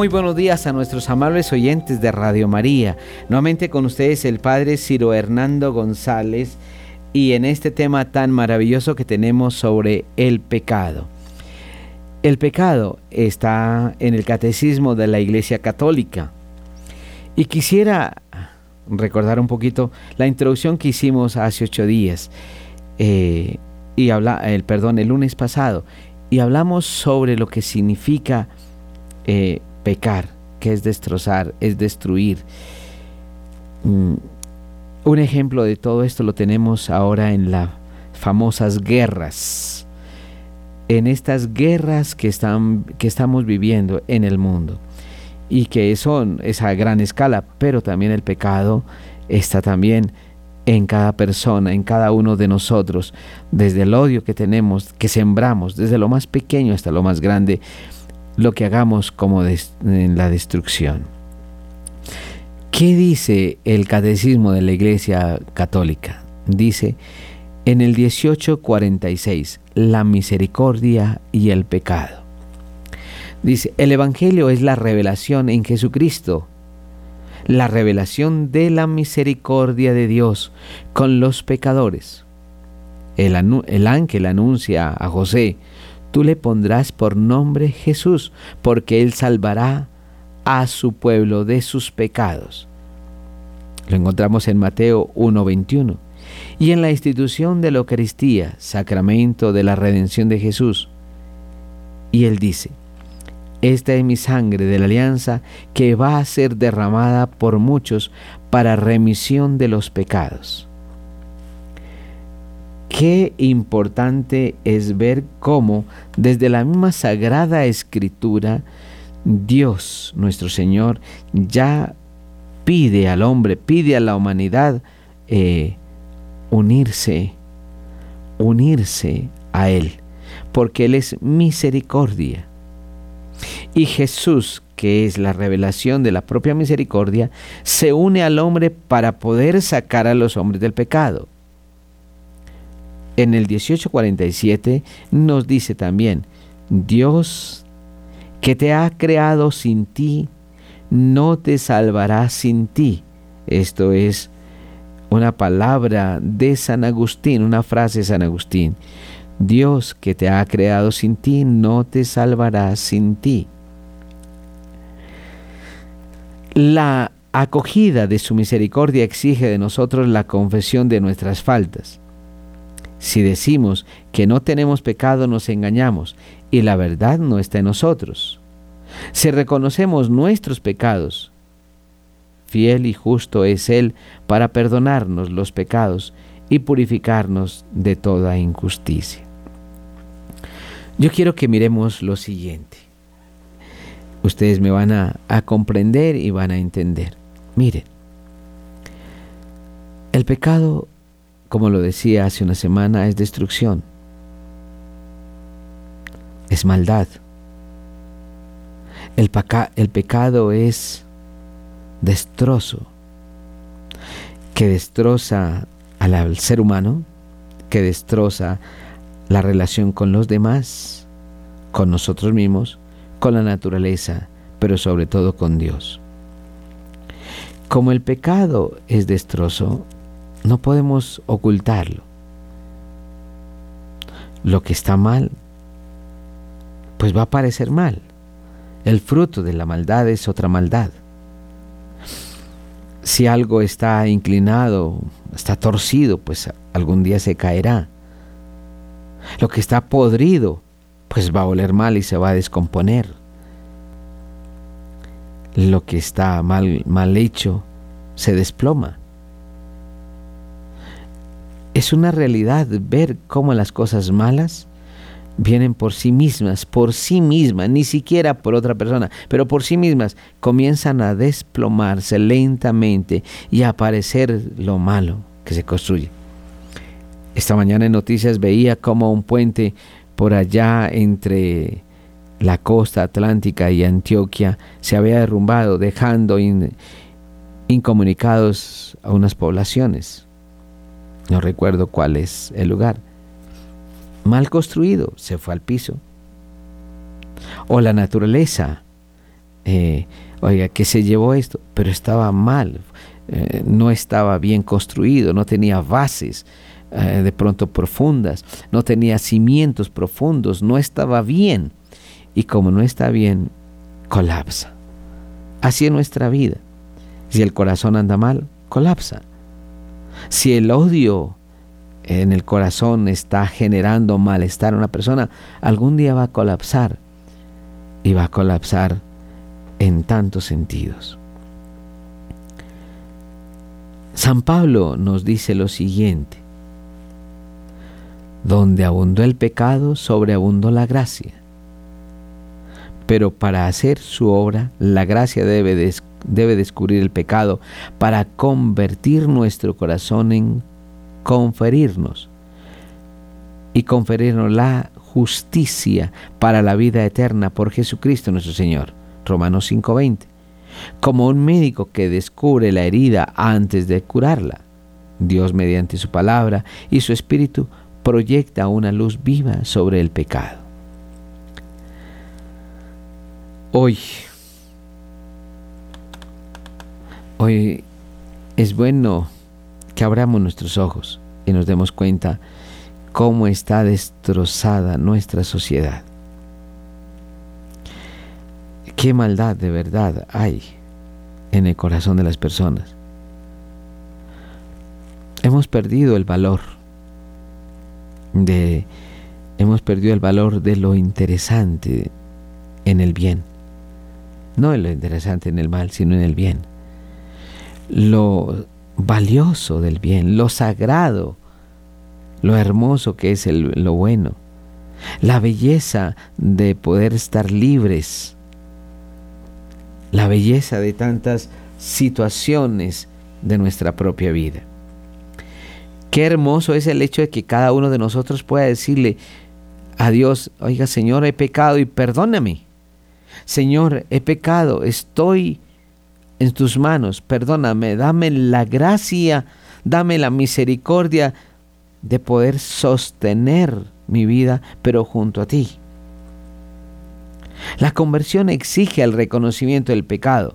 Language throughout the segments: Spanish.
Muy buenos días a nuestros amables oyentes de Radio María. Nuevamente con ustedes el Padre Ciro Hernando González y en este tema tan maravilloso que tenemos sobre el pecado. El pecado está en el catecismo de la Iglesia Católica. Y quisiera recordar un poquito la introducción que hicimos hace ocho días, eh, y habla, el, perdón, el lunes pasado, y hablamos sobre lo que significa eh, pecar, que es destrozar, es destruir. Mm, un ejemplo de todo esto lo tenemos ahora en las famosas guerras, en estas guerras que, están, que estamos viviendo en el mundo. Y que son esa gran escala, pero también el pecado está también en cada persona, en cada uno de nosotros, desde el odio que tenemos, que sembramos, desde lo más pequeño hasta lo más grande, lo que hagamos como en la destrucción. ¿Qué dice el catecismo de la Iglesia Católica? Dice en el 1846, la misericordia y el pecado. Dice, el Evangelio es la revelación en Jesucristo, la revelación de la misericordia de Dios con los pecadores. El, el ángel anuncia a José, tú le pondrás por nombre Jesús, porque él salvará a su pueblo de sus pecados. Lo encontramos en Mateo 1:21. Y en la institución de la Eucaristía, sacramento de la redención de Jesús. Y él dice, esta es mi sangre de la alianza que va a ser derramada por muchos para remisión de los pecados. Qué importante es ver cómo desde la misma sagrada escritura Dios, nuestro Señor, ya pide al hombre, pide a la humanidad eh, unirse, unirse a Él, porque Él es misericordia. Y Jesús, que es la revelación de la propia misericordia, se une al hombre para poder sacar a los hombres del pecado. En el 1847 nos dice también, Dios que te ha creado sin ti, no te salvará sin ti. Esto es una palabra de San Agustín, una frase de San Agustín. Dios que te ha creado sin ti, no te salvará sin ti. La acogida de su misericordia exige de nosotros la confesión de nuestras faltas. Si decimos que no tenemos pecado, nos engañamos y la verdad no está en nosotros. Si reconocemos nuestros pecados, fiel y justo es Él para perdonarnos los pecados y purificarnos de toda injusticia. Yo quiero que miremos lo siguiente. Ustedes me van a, a comprender y van a entender. Miren, el pecado como lo decía hace una semana, es destrucción, es maldad. El, pecado es destrozo, que destroza al ser humano, que destroza la relación con los demás, con nosotros mismos, con la naturaleza, pero sobre todo con Dios. Como el pecado es destrozo, no podemos ocultarlo. Lo que está mal, pues va a parecer mal. El fruto de la maldad es otra maldad. Si algo está inclinado, está torcido, pues algún día se caerá. Lo que está podrido, pues va a oler mal y se va a descomponer. Lo que está mal, mal hecho, se desploma. Es una realidad ver cómo las cosas malas vienen por sí mismas, por sí mismas, ni siquiera por otra persona, pero por sí mismas comienzan a desplomarse lentamente y a aparecer lo malo que se construye. Esta mañana en noticias veía cómo un puente por allá entre la costa atlántica y Antioquia se había derrumbado, dejando incomunicados a unas poblaciones no recuerdo cuál es el lugar, mal construido, se fue al piso. O la naturaleza eh, oiga, que se llevó esto, pero estaba mal, eh, no estaba bien construido, no tenía bases eh, de pronto profundas, no tenía cimientos profundos, no estaba bien. Y como no está bien, colapsa. Así es nuestra vida. Si el corazón anda mal, colapsa. Si el odio en el corazón está generando malestar a una persona, algún día va a colapsar. Y va a colapsar en tantos sentidos. San Pablo nos dice lo siguiente, donde abundó el pecado, sobreabundó la gracia. Pero para hacer su obra, la gracia debe, debe descubrir el pecado para convertir nuestro corazón en conferirnos y conferirnos la justicia para la vida eterna por Jesucristo nuestro Señor. Romanos 5:20. Como un médico que descubre la herida antes de curarla. Dios mediante su palabra y su espíritu proyecta una luz viva sobre el pecado. Hoy, hoy es bueno que abramos nuestros ojos y nos demos cuenta cómo está destrozada nuestra sociedad. Qué maldad de verdad hay en el corazón de las personas. Hemos perdido el valor de hemos perdido el valor de lo interesante en el bien. No en lo interesante en el mal, sino en el bien. Lo valioso del bien, lo sagrado, lo hermoso que es lo bueno, la belleza de poder estar libres, la belleza de tantas situaciones de nuestra propia vida. Qué hermoso es el hecho de que cada uno de nosotros pueda decirle a Dios, oiga Señor, he pecado y perdóname. Señor, he pecado, estoy en tus manos, perdóname, dame la gracia, dame la misericordia de poder sostener mi vida, pero junto a ti. La conversión exige el reconocimiento del pecado,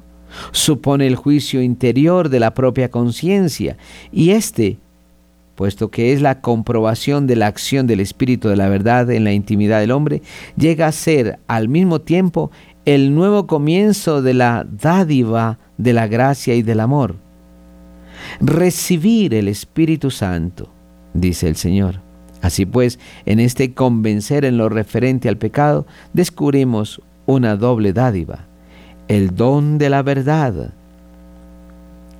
supone el juicio interior de la propia conciencia y este puesto que es la comprobación de la acción del Espíritu de la verdad en la intimidad del hombre, llega a ser al mismo tiempo el nuevo comienzo de la dádiva de la gracia y del amor. Recibir el Espíritu Santo, dice el Señor. Así pues, en este convencer en lo referente al pecado, descubrimos una doble dádiva, el don de la verdad,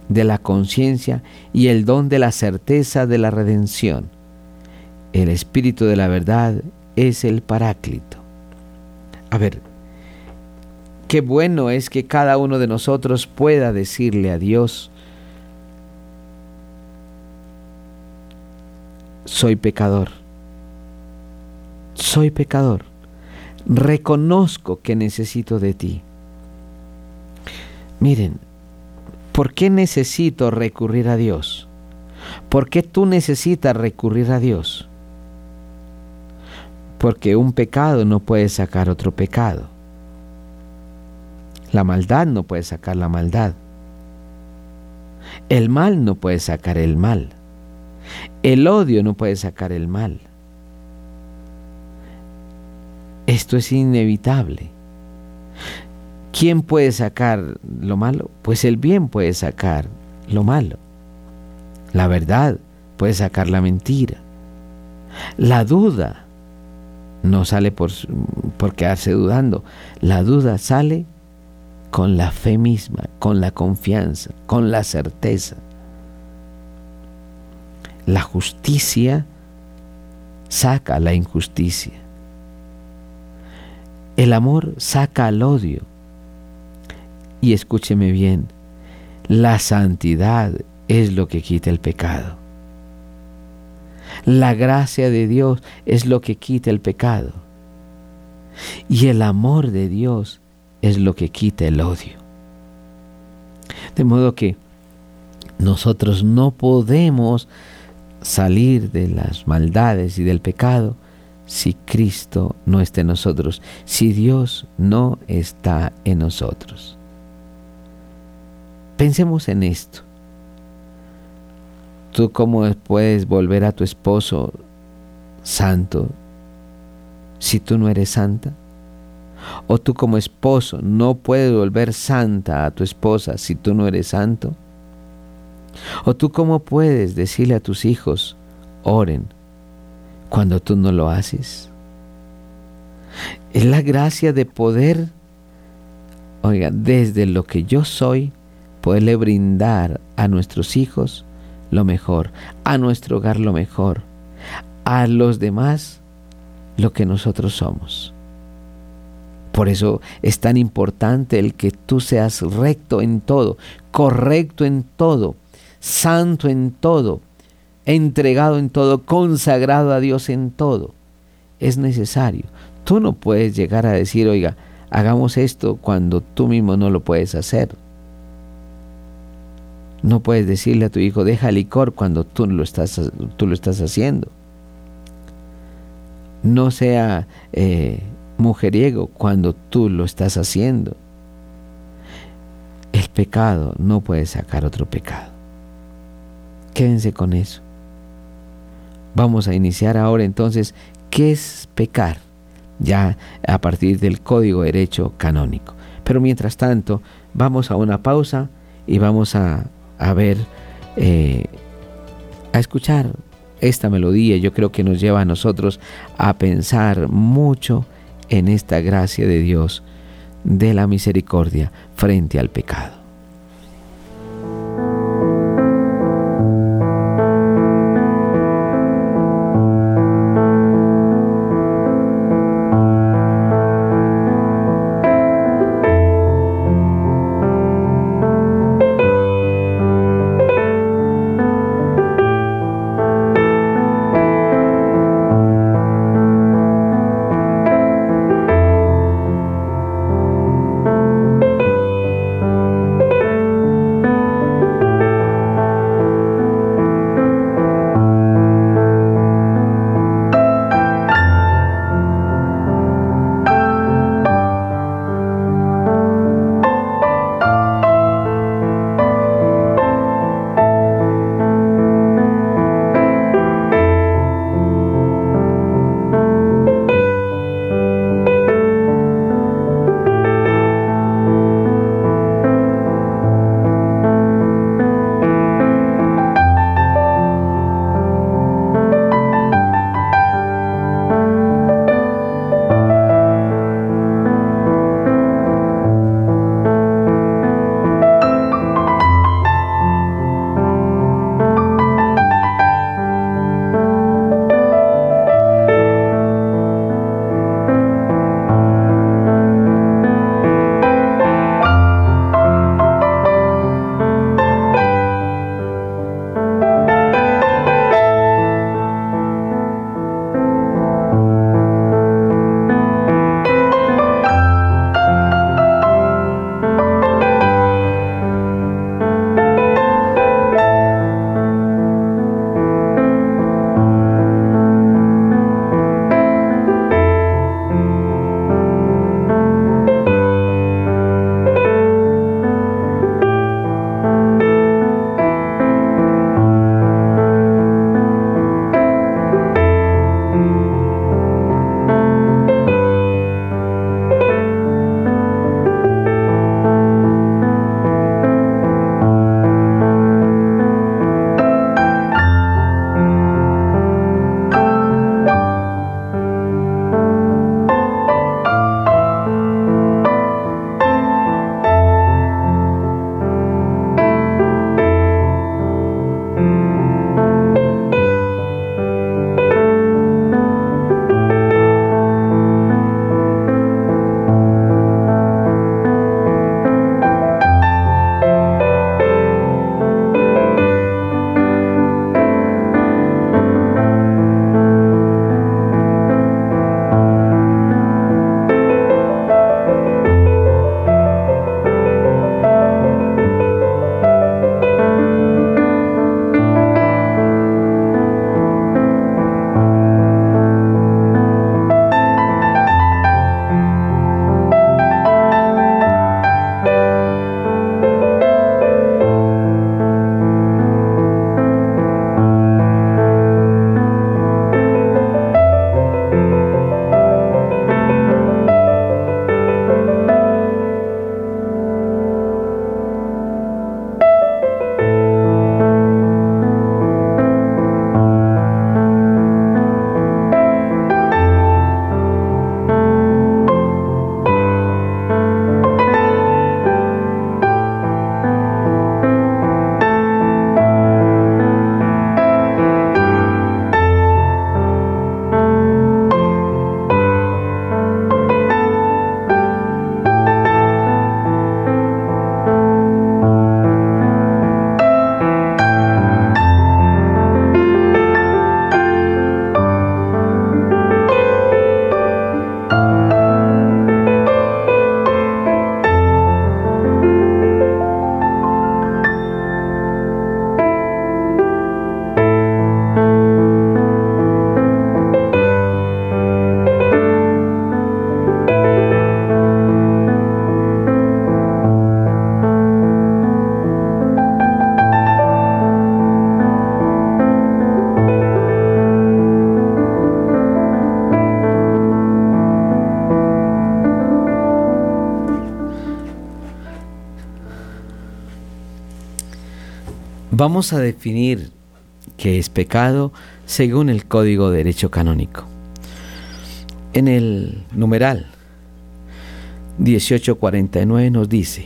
de la conciencia y el don de la certeza de la redención. El Espíritu de la verdad es el Paráclito. A ver, qué bueno es que cada uno de nosotros pueda decirle a Dios, soy pecador, soy pecador, reconozco que necesito de ti. Miren, ¿Por qué necesito recurrir a Dios? ¿Por qué tú necesitas recurrir a Dios? Porque un pecado no puede sacar otro pecado. La maldad no puede sacar la maldad. El mal no puede sacar el mal. El odio no puede sacar el mal. Esto es inevitable. ¿Quién puede sacar lo malo? Pues el bien puede sacar lo malo. La verdad puede sacar la mentira. La duda no sale por, por quedarse dudando. La duda sale con la fe misma, con la confianza, con la certeza. La justicia saca la injusticia. El amor saca al odio. Y escúcheme bien, la santidad es lo que quita el pecado. La gracia de Dios es lo que quita el pecado. Y el amor de Dios es lo que quita el odio. De modo que nosotros no podemos salir de las maldades y del pecado si Cristo no está en nosotros, si Dios no está en nosotros. Pensemos en esto. ¿Tú cómo puedes volver a tu esposo santo si tú no eres santa? ¿O tú como esposo no puedes volver santa a tu esposa si tú no eres santo? ¿O tú cómo puedes decirle a tus hijos, oren, cuando tú no lo haces? Es la gracia de poder, oiga, desde lo que yo soy, poderle brindar a nuestros hijos lo mejor, a nuestro hogar lo mejor, a los demás lo que nosotros somos. Por eso es tan importante el que tú seas recto en todo, correcto en todo, santo en todo, entregado en todo, consagrado a Dios en todo. Es necesario. Tú no puedes llegar a decir, oiga, hagamos esto cuando tú mismo no lo puedes hacer. No puedes decirle a tu hijo, deja licor cuando tú lo estás, tú lo estás haciendo. No sea eh, mujeriego cuando tú lo estás haciendo. El pecado no puede sacar otro pecado. Quédense con eso. Vamos a iniciar ahora entonces, ¿qué es pecar? Ya a partir del Código de Derecho Canónico. Pero mientras tanto, vamos a una pausa y vamos a a ver, eh, a escuchar esta melodía. Yo creo que nos lleva a nosotros a pensar mucho en esta gracia de Dios, de la misericordia frente al pecado. Vamos a definir qué es pecado según el Código de Derecho Canónico. En el numeral 1849 nos dice,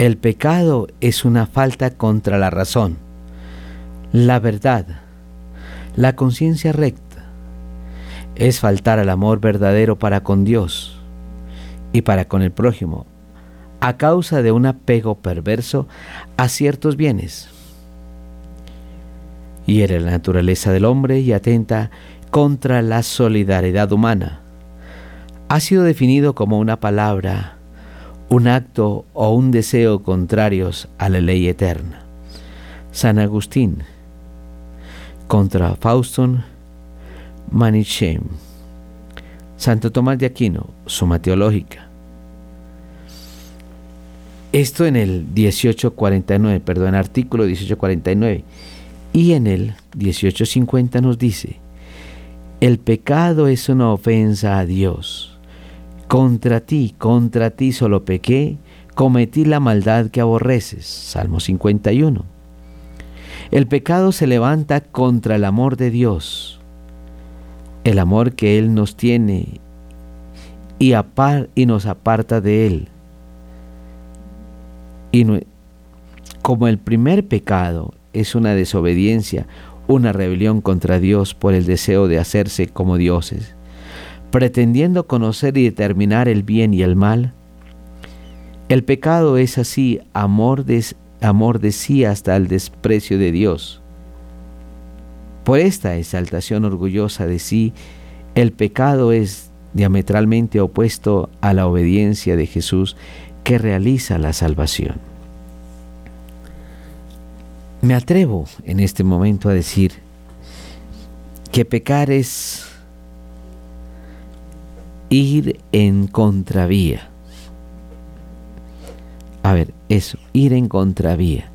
el pecado es una falta contra la razón, la verdad, la conciencia recta. Es faltar al amor verdadero para con Dios y para con el prójimo, a causa de un apego perverso a ciertos bienes. Hiere la naturaleza del hombre y atenta contra la solidaridad humana. Ha sido definido como una palabra un acto o un deseo contrarios a la ley eterna. San Agustín contra Fauston Manichem. Santo Tomás de Aquino, Suma Teológica. Esto en el 1849, perdón, artículo 1849. Y en el 1850 nos dice, el pecado es una ofensa a Dios contra ti, contra ti solo pequé, cometí la maldad que aborreces. Salmo 51. El pecado se levanta contra el amor de Dios, el amor que Él nos tiene y, y nos aparta de Él. Y como el primer pecado es una desobediencia, una rebelión contra Dios por el deseo de hacerse como dioses, pretendiendo conocer y determinar el bien y el mal? El pecado es así amor de, amor de sí hasta el desprecio de Dios. Por esta exaltación orgullosa de sí, el pecado es diametralmente opuesto a la obediencia de Jesús que realiza la salvación. Me atrevo en este momento a decir que pecar es ir en contravía. A ver, eso, ir en contravía.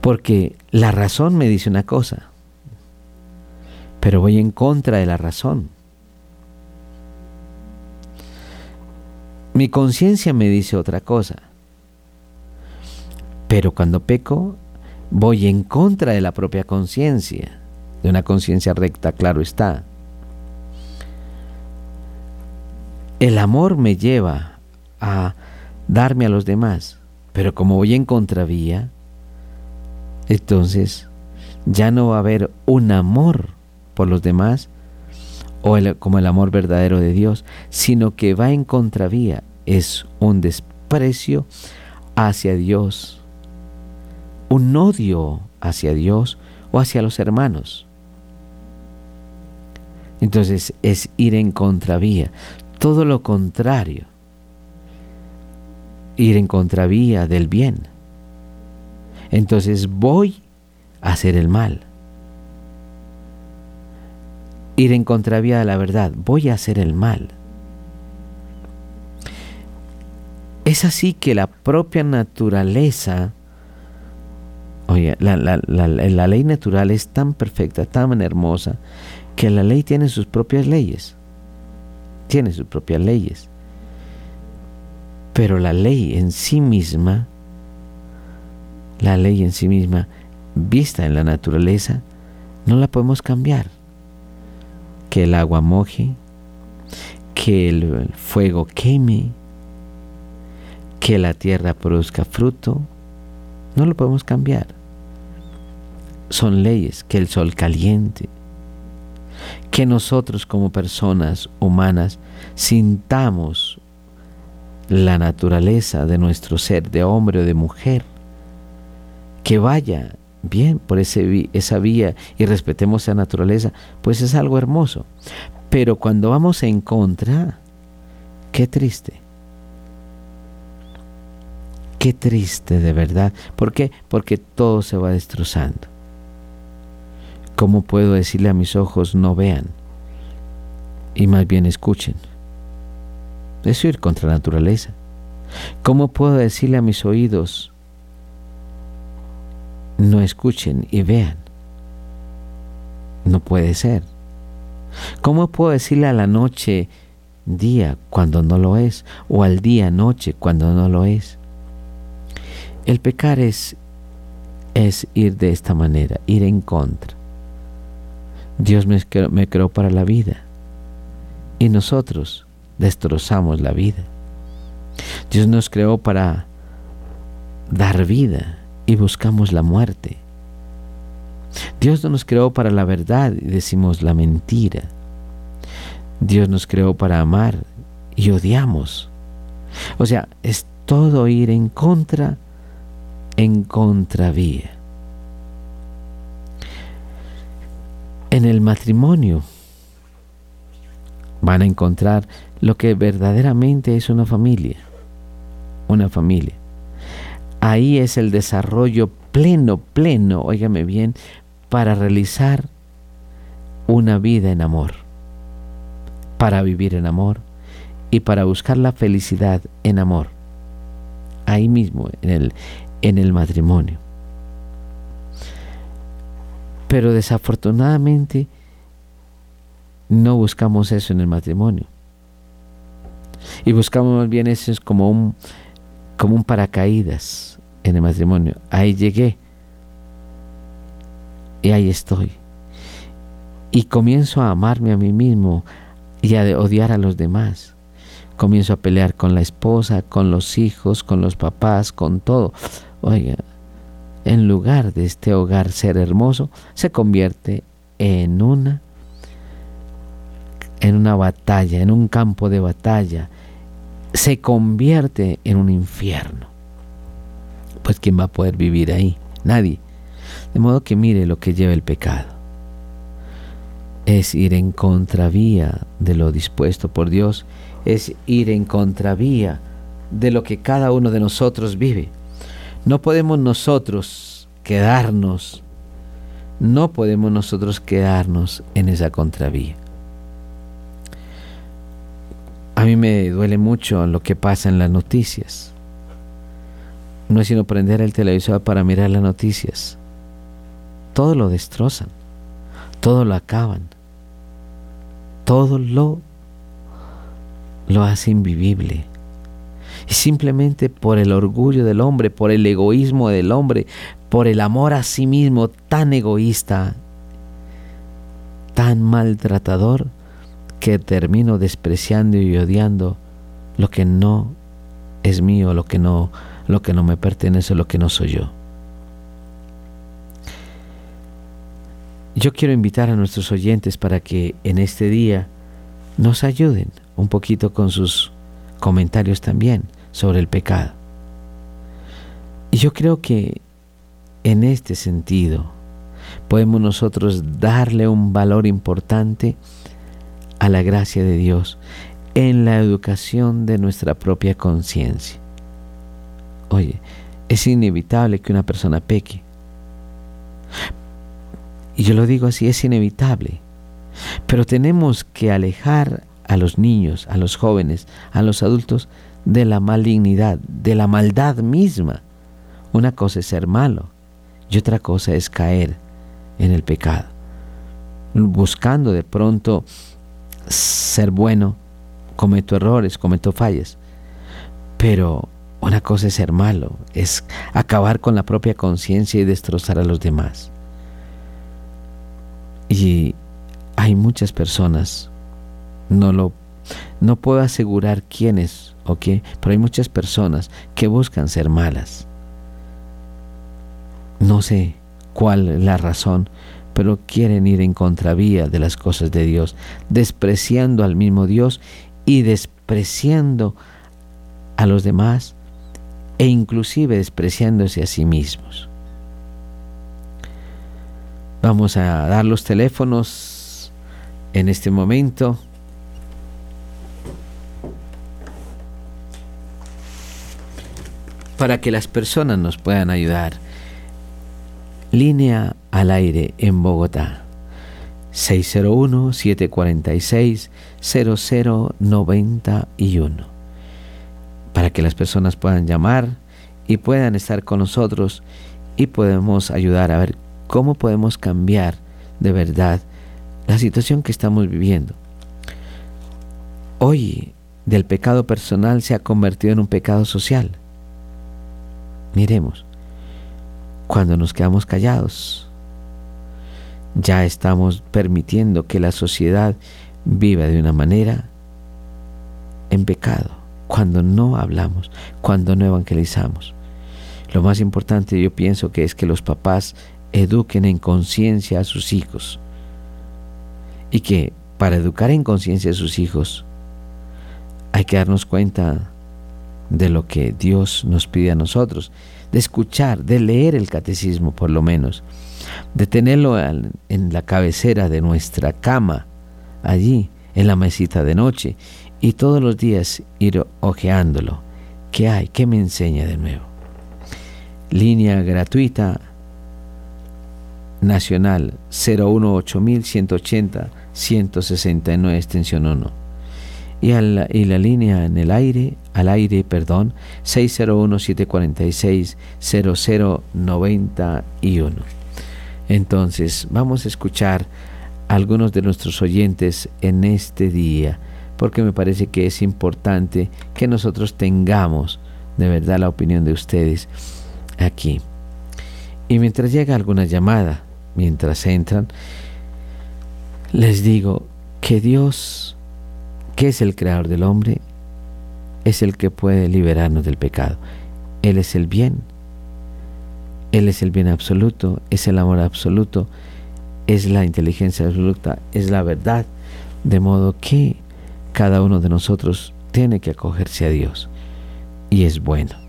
Porque la razón me dice una cosa, pero voy en contra de la razón. Mi conciencia me dice otra cosa, pero cuando peco voy en contra de la propia conciencia, de una conciencia recta, claro está. El amor me lleva a darme a los demás, pero como voy en contravía, entonces ya no va a haber un amor por los demás o como el amor verdadero de Dios, sino que va en contravía, es un desprecio hacia Dios, un odio hacia Dios o hacia los hermanos. Entonces es ir en contravía todo lo contrario, ir en contravía del bien. Entonces voy a hacer el mal. Ir en contravía de la verdad, voy a hacer el mal. Es así que la propia naturaleza, oye, la, la ley natural es tan perfecta, tan hermosa, que la ley tiene sus propias leyes tiene sus propias leyes. Pero la ley en sí misma, la ley en sí misma, vista en la naturaleza, no la podemos cambiar. Que el agua moje, que el fuego queme, que la tierra produzca fruto, no lo podemos cambiar. Son leyes, que el sol caliente, que nosotros como personas humanas sintamos la naturaleza de nuestro ser, de hombre o de mujer, que vaya bien por ese, esa vía y respetemos esa naturaleza, pues es algo hermoso. Pero cuando vamos en contra, qué triste. Qué triste de verdad. ¿Por qué? Porque todo se va destrozando. ¿Cómo puedo decirle a mis ojos no vean y más bien escuchen? Es ir contra la naturaleza. ¿Cómo puedo decirle a mis oídos no escuchen y vean? No puede ser. ¿Cómo puedo decirle a la noche día cuando no lo es o al día noche cuando no lo es? El pecar es, es ir de esta manera, ir en contra. Dios me me creó para la vida y nosotros destrozamos la vida. Dios nos creó para dar vida y buscamos la muerte. Dios no nos creó para la verdad y decimos la mentira. Dios nos creó para amar y odiamos. O sea, es todo ir en contra, en contravía. En el matrimonio van a encontrar lo que verdaderamente es una familia. Una familia. Ahí es el desarrollo pleno, pleno, óigame bien, para realizar una vida en amor, para vivir en amor y para buscar la felicidad en amor. Ahí mismo, en el, en el matrimonio. Pero desafortunadamente no buscamos eso en el matrimonio. Y buscamos más bien eso como un, como un paracaídas en el matrimonio. Ahí llegué. Y ahí estoy. Y comienzo a amarme a mí mismo y a odiar a los demás. Comienzo a pelear con la esposa, con los hijos, con los papás, con todo. Oiga, en lugar de este hogar ser hermoso, se convierte en una en una batalla, en un campo de batalla, se convierte en un infierno. Pues ¿quién va a poder vivir ahí? Nadie. De modo que mire lo que lleva el pecado. Es ir en contravía de lo dispuesto por Dios, es ir en contravía de lo que cada uno de nosotros vive. No podemos nosotros quedarnos, no podemos nosotros quedarnos en esa contravía. A mí me duele mucho lo que pasa en las noticias. No es sino prender el televisor para mirar las noticias. Todo lo destrozan, todo lo acaban, todo lo lo hace invivible. Y simplemente por el orgullo del hombre, por el egoísmo del hombre, por el amor a sí mismo tan egoísta, tan maltratador, que termino despreciando y odiando lo que no es mío, lo que no, lo que no me pertenece, lo que no soy yo. Yo quiero invitar a nuestros oyentes para que en este día nos ayuden un poquito con sus comentarios también sobre el pecado. Y yo creo que en este sentido podemos nosotros darle un valor importante a la gracia de Dios en la educación de nuestra propia conciencia. Oye, es inevitable que una persona peque. Y yo lo digo así, es inevitable. Pero tenemos que alejar a los niños, a los jóvenes, a los adultos de la malignidad, de la maldad misma. Una cosa es ser malo y otra cosa es caer en el pecado, buscando de pronto ser bueno, cometo errores, cometo fallas, pero una cosa es ser malo, es acabar con la propia conciencia y destrozar a los demás. Y hay muchas personas, no lo no puedo asegurar quiénes o qué, pero hay muchas personas que buscan ser malas. No sé cuál es la razón, pero quieren ir en contravía de las cosas de Dios, despreciando al mismo Dios y despreciando a los demás e inclusive despreciándose a sí mismos. Vamos a dar los teléfonos en este momento. para que las personas nos puedan ayudar. Línea al aire en Bogotá. 601-746-0091. Para que las personas puedan llamar y puedan estar con nosotros y podemos ayudar a ver cómo podemos cambiar de verdad la situación que estamos viviendo. Hoy del pecado personal se ha convertido en un pecado social. Miremos, cuando nos quedamos callados, ya estamos permitiendo que la sociedad viva de una manera en pecado, cuando no hablamos, cuando no evangelizamos. Lo más importante yo pienso que es que los papás eduquen en conciencia a sus hijos y que para educar en conciencia a sus hijos hay que darnos cuenta de lo que Dios nos pide a nosotros, de escuchar, de leer el catecismo por lo menos, de tenerlo en la cabecera de nuestra cama, allí, en la mesita de noche, y todos los días ir ojeándolo. ¿Qué hay? ¿Qué me enseña de nuevo? Línea gratuita nacional 018180 169 extensión 1 y, y la línea en el aire, al aire, perdón, 601-746-0091. Entonces, vamos a escuchar algunos de nuestros oyentes en este día, porque me parece que es importante que nosotros tengamos de verdad la opinión de ustedes aquí. Y mientras llega alguna llamada, mientras entran, les digo que Dios ¿Qué es el creador del hombre? Es el que puede liberarnos del pecado. Él es el bien. Él es el bien absoluto, es el amor absoluto, es la inteligencia absoluta, es la verdad. De modo que cada uno de nosotros tiene que acogerse a Dios. Y es bueno.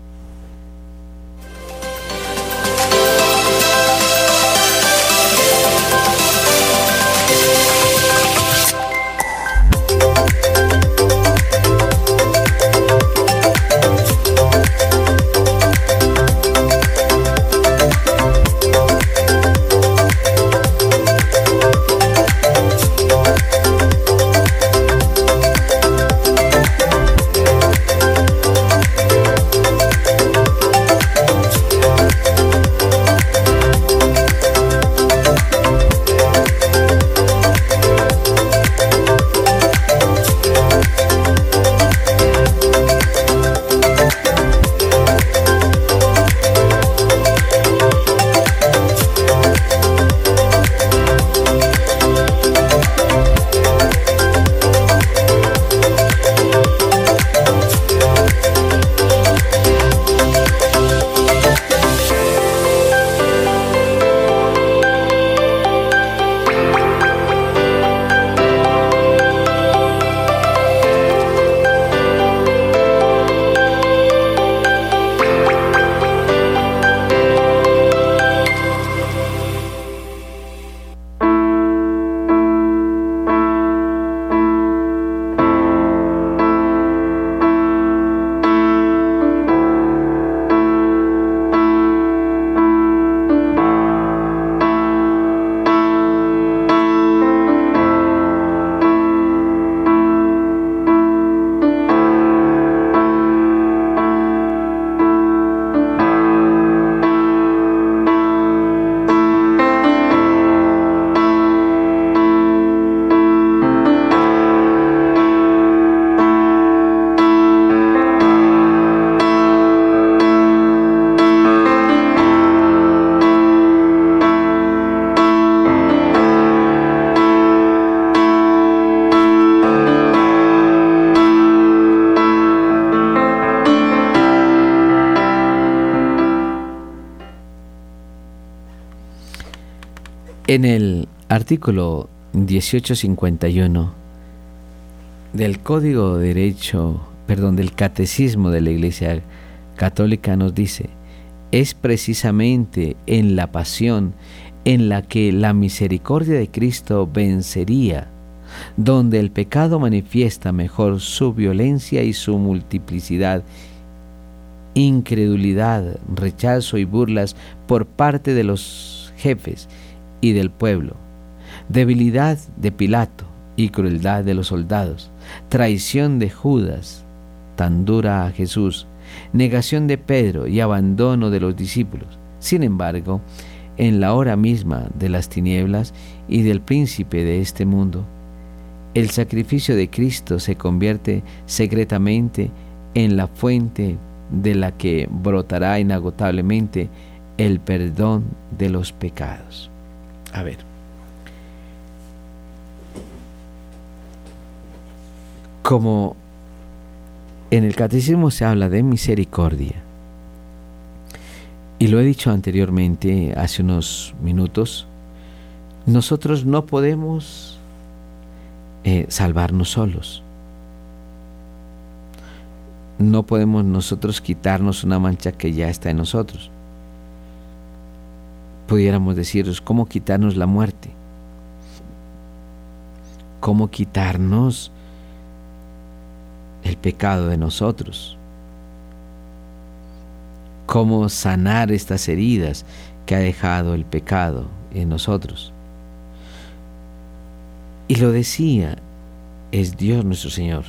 Artículo 1851 del Código de Derecho, perdón, del Catecismo de la Iglesia Católica nos dice, es precisamente en la pasión en la que la misericordia de Cristo vencería, donde el pecado manifiesta mejor su violencia y su multiplicidad, incredulidad, rechazo y burlas por parte de los jefes y del pueblo, debilidad de Pilato y crueldad de los soldados, traición de Judas, tan dura a Jesús, negación de Pedro y abandono de los discípulos. Sin embargo, en la hora misma de las tinieblas y del príncipe de este mundo, el sacrificio de Cristo se convierte secretamente en la fuente de la que brotará inagotablemente el perdón de los pecados. A ver. Como en el catecismo se habla de misericordia, y lo he dicho anteriormente, hace unos minutos, nosotros no podemos eh, salvarnos solos. No podemos nosotros quitarnos una mancha que ya está en nosotros. Pudiéramos deciros, ¿cómo quitarnos la muerte? ¿Cómo quitarnos el pecado de nosotros? ¿Cómo sanar estas heridas que ha dejado el pecado en nosotros? Y lo decía, es Dios nuestro Señor.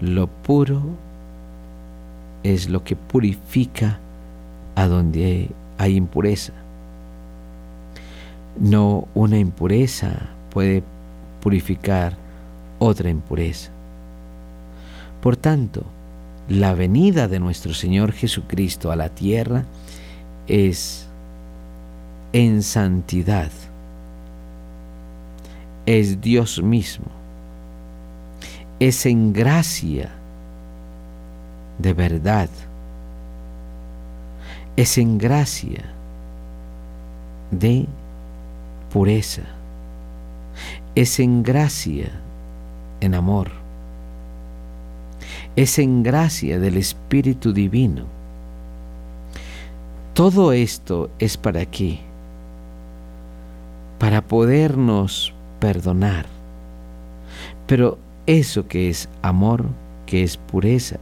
Lo puro es lo que purifica a donde hay impureza. No una impureza puede purificar otra impureza. Por tanto, la venida de nuestro Señor Jesucristo a la tierra es en santidad es Dios mismo. Es en gracia de verdad. Es en gracia de pureza. Es en gracia en amor. Es en gracia del Espíritu Divino. Todo esto es para qué? Para podernos perdonar. Pero eso que es amor, que es pureza,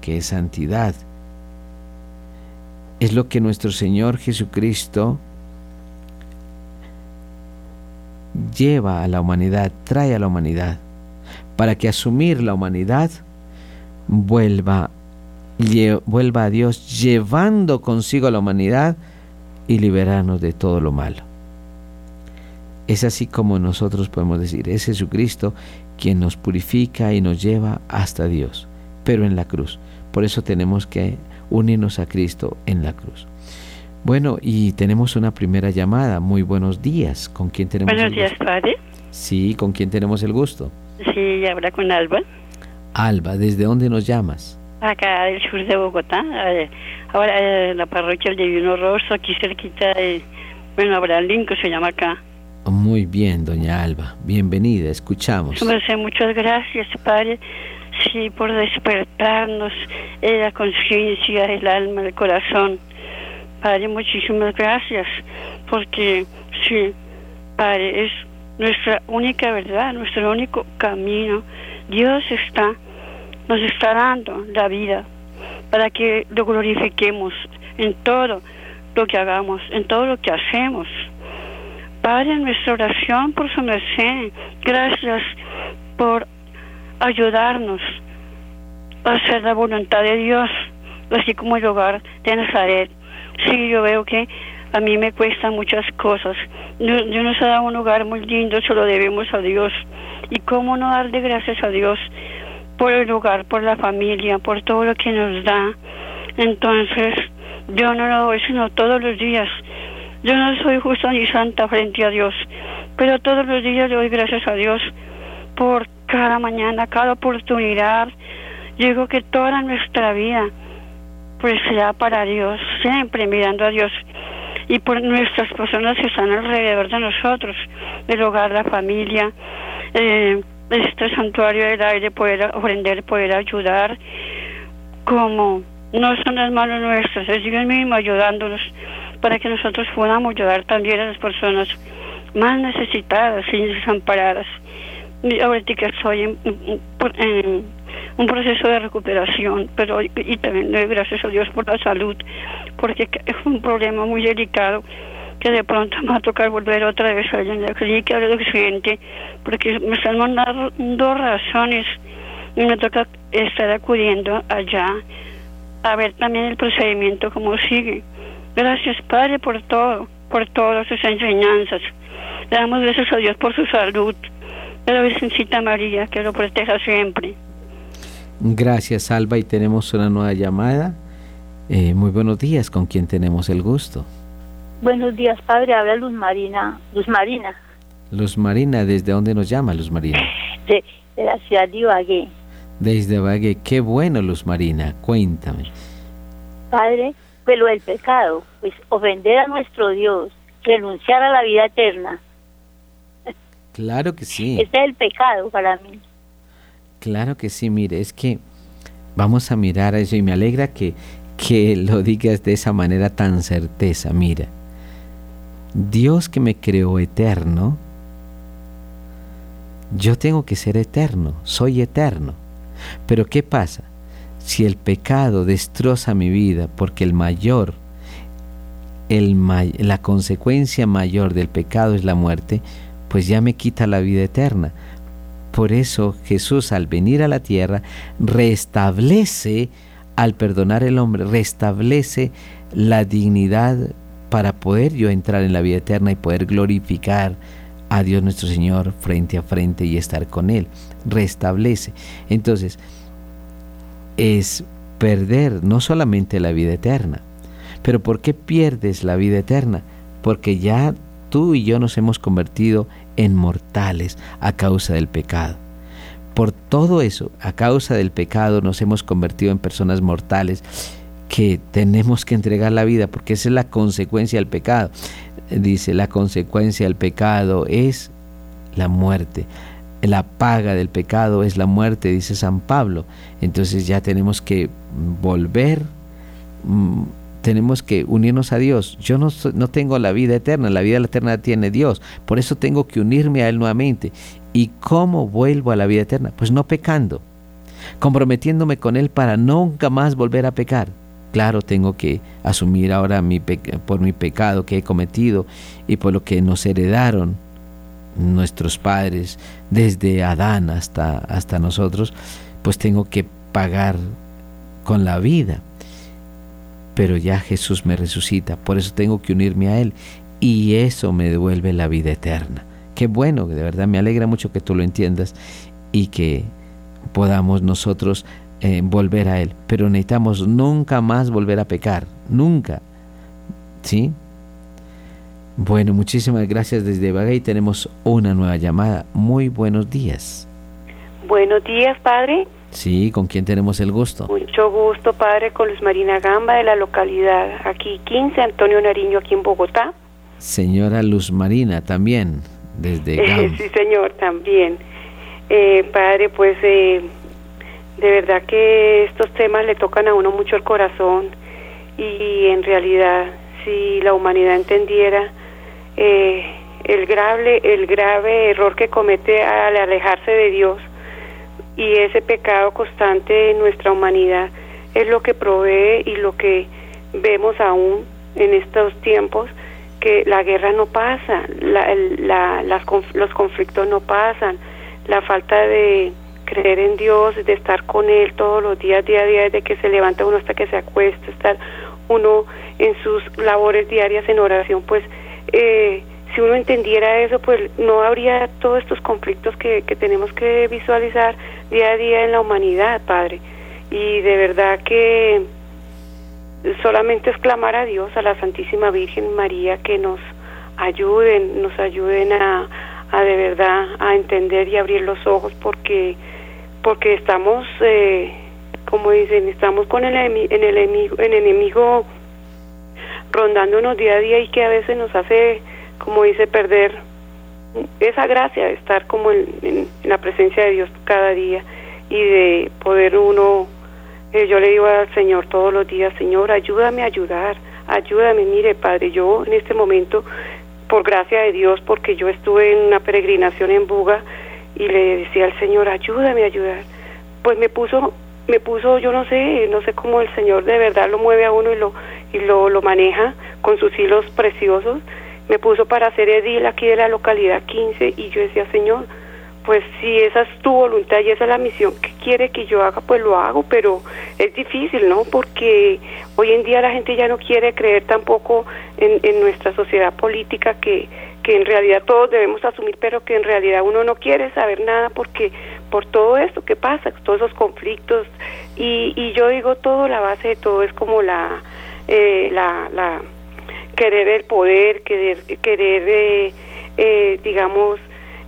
que es santidad, es lo que nuestro Señor Jesucristo lleva a la humanidad, trae a la humanidad, para que asumir la humanidad vuelva, vuelva a Dios llevando consigo a la humanidad y liberarnos de todo lo malo. Es así como nosotros podemos decir, es Jesucristo quien nos purifica y nos lleva hasta Dios, pero en la cruz. Por eso tenemos que unirnos a Cristo en la cruz. Bueno, y tenemos una primera llamada. Muy buenos días. ¿Con quién tenemos Buenos días, padre. Sí, ¿con quién tenemos el gusto? Sí, habla con Alba. Alba, ¿desde dónde nos llamas? Acá del sur de Bogotá. Eh, ahora en eh, la parroquia del Divino Rosso, aquí cerquita de, bueno, Abraham Lincoln se llama acá. Muy bien, doña Alba. Bienvenida, escuchamos. Muchas gracias, Padre, sí, por despertarnos en la conciencia, el alma, el corazón. Padre, muchísimas gracias, porque sí, Padre, es nuestra única verdad, nuestro único camino. Dios está, nos está dando la vida para que lo glorifiquemos en todo lo que hagamos, en todo lo que hacemos. Padre, nuestra oración por su merced. Gracias por ayudarnos a hacer la voluntad de Dios, así como el hogar de Nazaret. Sí, yo veo que a mí me cuestan muchas cosas. Dios nos ha dado un hogar muy lindo, se lo debemos a Dios. ¿Y cómo no darle gracias a Dios por el hogar, por la familia, por todo lo que nos da? Entonces, yo no lo doy sino todos los días yo no soy justa ni santa frente a Dios, pero todos los días le doy gracias a Dios por cada mañana, cada oportunidad. Digo que toda nuestra vida pues sea para Dios, siempre mirando a Dios y por nuestras personas que están alrededor de nosotros, el hogar, la familia, eh, este santuario del aire, poder aprender, poder ayudar, como no son las manos nuestras, es Dios mismo ayudándonos para que nosotros podamos ayudar también a las personas más necesitadas y desamparadas. Y ahorita que estoy en, un proceso de recuperación, pero y, también doy gracias a Dios por la salud, porque es un problema muy delicado que de pronto me va a tocar volver otra vez allá en la clínica del occidente, porque me están mandando razones y me toca estar acudiendo allá a ver también el procedimiento cómo sigue. Gracias, Padre, por todo, por todas sus enseñanzas. Le damos gracias a Dios por su salud. De la Virgencita María, que lo proteja siempre. Gracias, Alba, y tenemos una nueva llamada. Eh, muy buenos días, ¿con quién tenemos el gusto? Buenos días, padre. Habla Luz Marina. Luz Marina. Luz Marina, ¿desde dónde nos llama Luz Marina? De, la ciudad de Ibagué. Desde Ibagué. Qué bueno, Luz Marina. Cuéntame. Padre, lo del pecado, pues ofender a nuestro Dios, renunciar a la vida eterna. Claro que sí. Este es el pecado para mí. Claro que sí, mire, es que vamos a mirar a eso y me alegra que, que lo digas de esa manera tan certeza. Mira, Dios que me creó eterno, yo tengo que ser eterno, soy eterno. Pero ¿qué pasa? Si el pecado destroza mi vida, porque el mayor, el la consecuencia mayor del pecado es la muerte, pues ya me quita la vida eterna. Por eso Jesús al venir a la tierra restablece, al perdonar el hombre, restablece la dignidad para poder yo entrar en la vida eterna y poder glorificar a Dios nuestro Señor frente a frente y estar con Él. Restablece. Entonces, es perder no solamente la vida eterna, pero ¿por qué pierdes la vida eterna? Porque ya tú y yo nos hemos convertido en mortales a causa del pecado. Por todo eso, a causa del pecado, nos hemos convertido en personas mortales que tenemos que entregar la vida, porque esa es la consecuencia del pecado. Dice, la consecuencia del pecado es la muerte. La paga del pecado es la muerte, dice San Pablo. Entonces ya tenemos que volver, mm, tenemos que unirnos a Dios. Yo no, no tengo la vida eterna, la vida eterna tiene Dios. Por eso tengo que unirme a Él nuevamente. ¿Y cómo vuelvo a la vida eterna? Pues no pecando, comprometiéndome con Él para nunca más volver a pecar Claro, tengo que asumir ahora mi por mi pecado que he cometido y por lo que nos heredaron nuestros padres desde Adán hasta, hasta nosotros, pues tengo que pagar con la vida. Pero ya Jesús me resucita, por eso tengo que unirme a Él y eso me devuelve la vida eterna. Qué bueno, de verdad me alegra mucho que tú lo entiendas y que podamos nosotros eh, volver a Él. Pero necesitamos nunca más volver a pecar, nunca. ¿Sí? Bueno, muchísimas gracias desde Bagay. Tenemos una nueva llamada. Muy buenos días. Buenos días, Padre. Sí, ¿con quién tenemos el gusto? Mucho gusto, Padre, con Luz Marina Gamba de la localidad aquí 15, Antonio Nariño, aquí en Bogotá. Señora Luz Marina, también, desde Gamba. sí, señor, también. Eh, padre, pues eh, de verdad que estos temas le tocan a uno mucho el corazón y en realidad si la humanidad entendiera eh, el grave el grave error que comete al alejarse de Dios y ese pecado constante en nuestra humanidad es lo que provee y lo que vemos aún en estos tiempos que la guerra no pasa, la, las, los conflictos no pasan, la falta de creer en Dios, de estar con Él todos los días, día a día, desde que se levanta uno hasta que se acuesta, estar uno en sus labores diarias en oración, pues eh, si uno entendiera eso, pues no habría todos estos conflictos que, que tenemos que visualizar día a día en la humanidad, Padre. Y de verdad que solamente es clamar a Dios, a la Santísima Virgen María, que nos ayuden, nos ayuden a, a de verdad a entender y abrir los ojos, porque porque estamos, eh, como dicen, estamos con el, en el, enemigo, enemigo rondándonos día a día y que a veces nos hace, como dice, perder esa gracia de estar como en, la presencia de Dios cada día y de poder uno, eh, yo le digo al Señor todos los días, Señor, ayúdame a ayudar, ayúdame, mire Padre, yo en este momento, por gracia de Dios, porque yo estuve en una peregrinación en Buga, y le decía al Señor, ayúdame a ayudar. Pues me puso, me puso, yo no sé, no sé cómo el Señor de verdad lo mueve a uno y lo, y lo, lo maneja con sus hilos preciosos. Me puso para hacer edil aquí de la localidad 15 y yo decía, Señor, pues si esa es tu voluntad y esa es la misión que quiere que yo haga, pues lo hago, pero es difícil, ¿no? Porque hoy en día la gente ya no quiere creer tampoco en, en nuestra sociedad política que, que en realidad todos debemos asumir, pero que en realidad uno no quiere saber nada porque por todo esto que pasa, todos esos conflictos. Y, y yo digo, todo, la base de todo es como la, eh, la, la querer el poder, querer, querer eh, eh, digamos,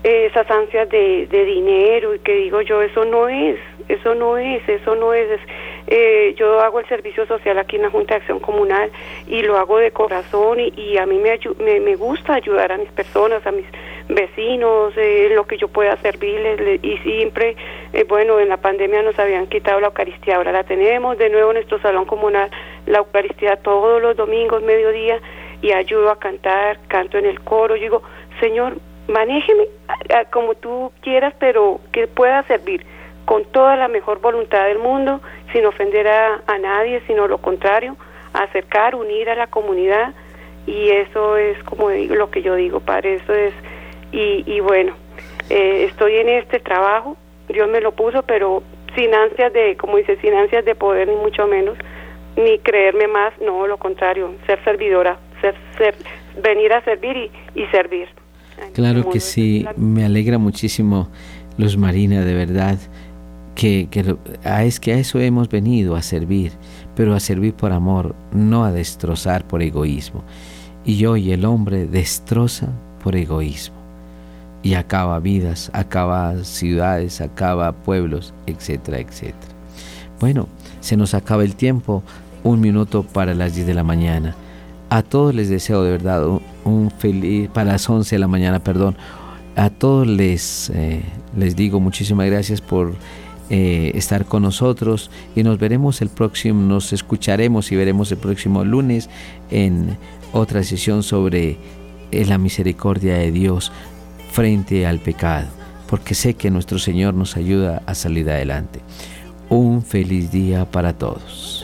esas ansias de, de dinero y que digo yo, eso no es, eso no es, eso no es, eh, yo hago el servicio social aquí en la Junta de Acción Comunal y lo hago de corazón y, a mí me, me, gusta ayudar a mis personas, a mis vecinos, eh, lo que yo pueda servirles y siempre, eh, bueno, en la pandemia nos habían quitado la Eucaristía, ahora la tenemos de nuevo en nuestro salón comunal, la Eucaristía todos los domingos, mediodía y ayudo a cantar, canto en el coro, yo digo, Señor, manéjeme como tú quieras, pero que pueda servir con toda la mejor voluntad del mundo, sin ofender a, nadie, sino lo contrario, acercar, unir a la comunidad. Y eso es como digo, lo que yo digo, Padre, eso es, y, y bueno, eh, estoy en este trabajo, Dios me lo puso, pero sin ansias de, como dice, sin ansias de poder, ni mucho menos, ni creerme más, no, lo contrario, ser servidora, ser, ser venir a servir y, y servir. Claro que sí, me alegra muchísimo, Luz Marina, de verdad que, a, es que a eso hemos venido, a servir, pero a servir por amor, no a destrozar por egoísmo. Y hoy el hombre destroza por egoísmo y acaba vidas, acaba ciudades, acaba pueblos, etcétera, etcétera. Bueno, se nos acaba el tiempo, un minuto para las 10 de la mañana. A todos les deseo de verdad un, feliz, para las 11 de la mañana, perdón, a todos les, eh, les digo muchísimas gracias por eh, estar con nosotros y nos veremos el próximo, nos escucharemos y veremos el próximo lunes en otra sesión sobre eh, la misericordia de Dios frente al pecado, porque sé que nuestro Señor nos ayuda a salir adelante. Un feliz día para todos.